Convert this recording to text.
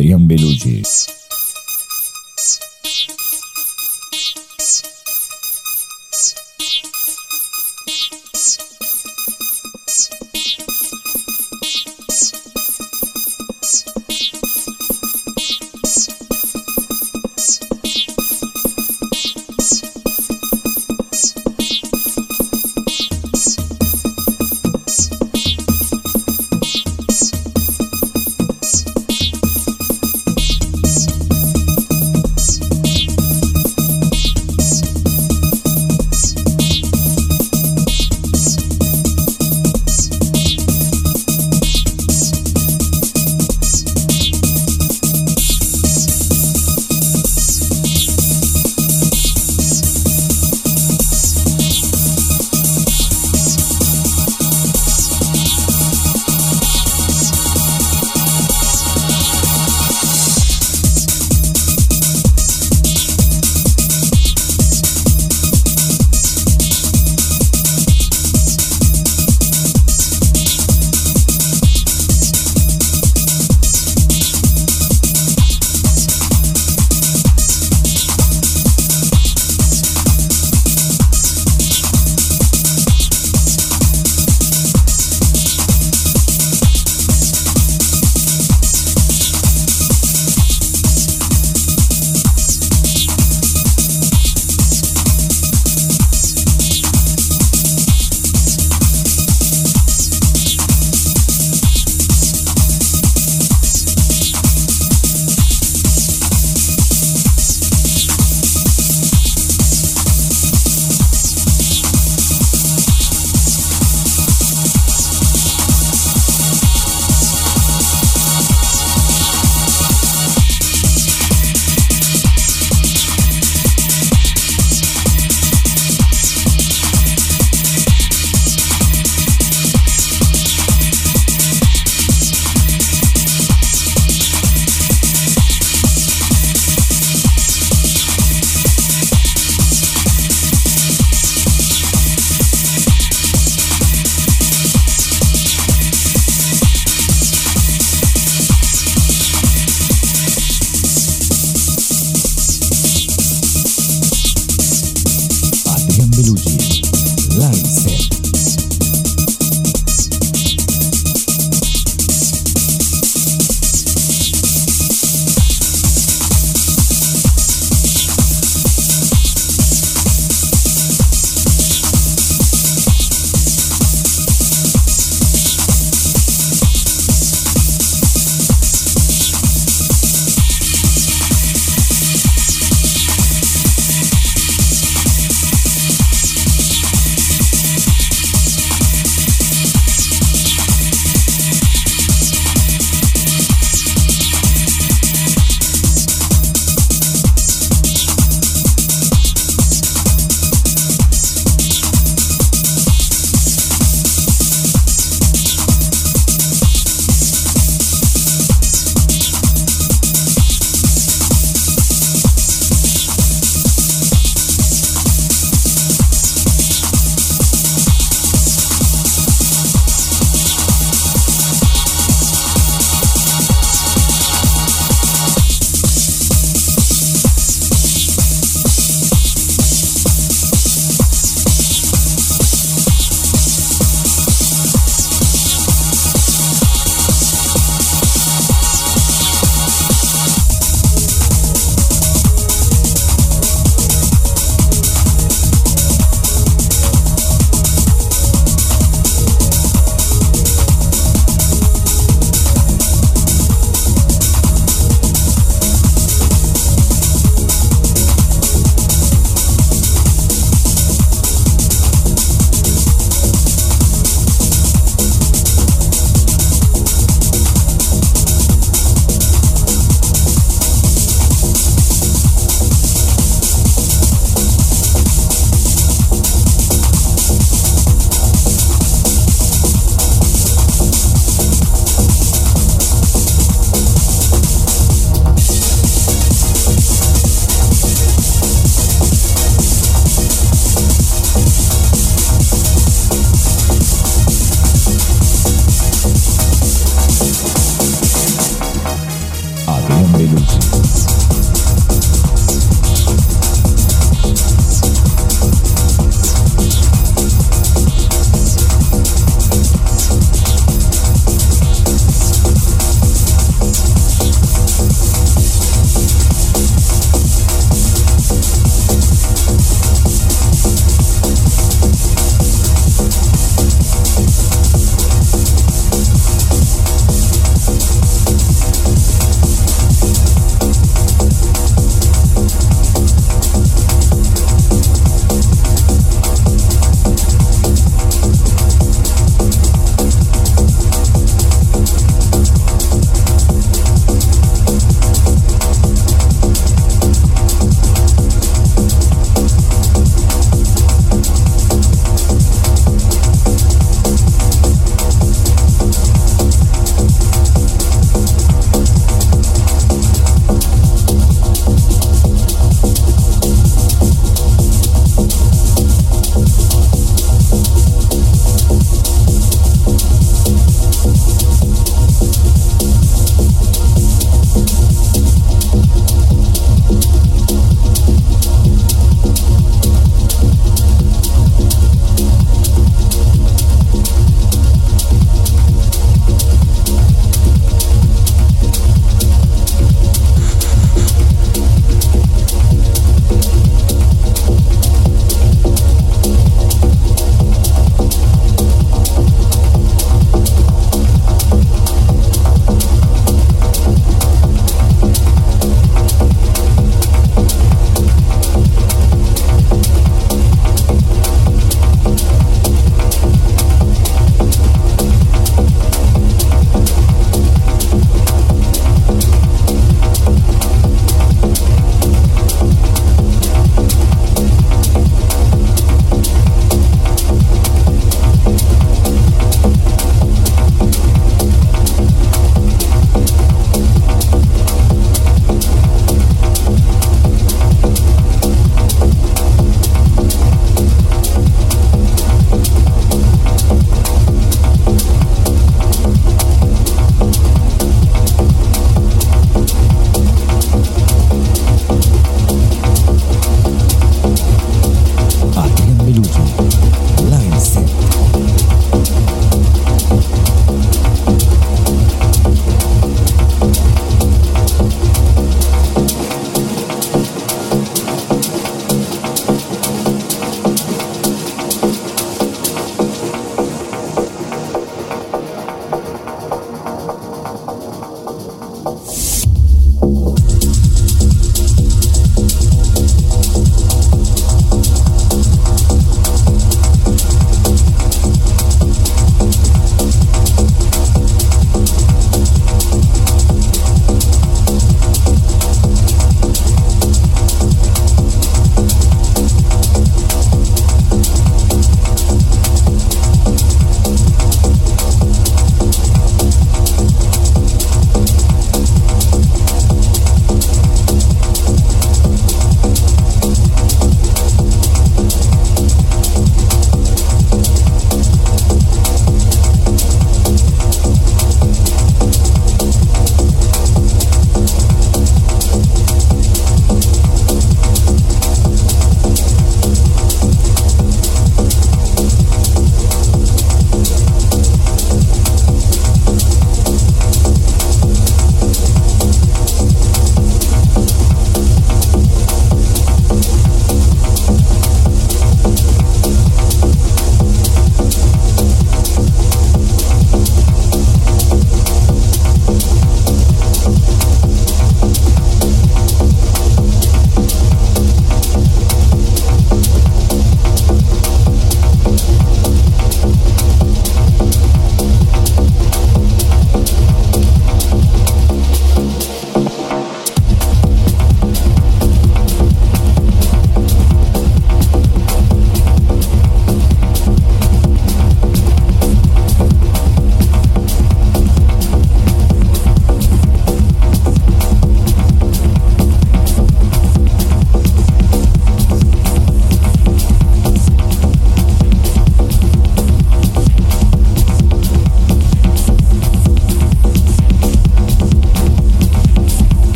Adrian Belugi.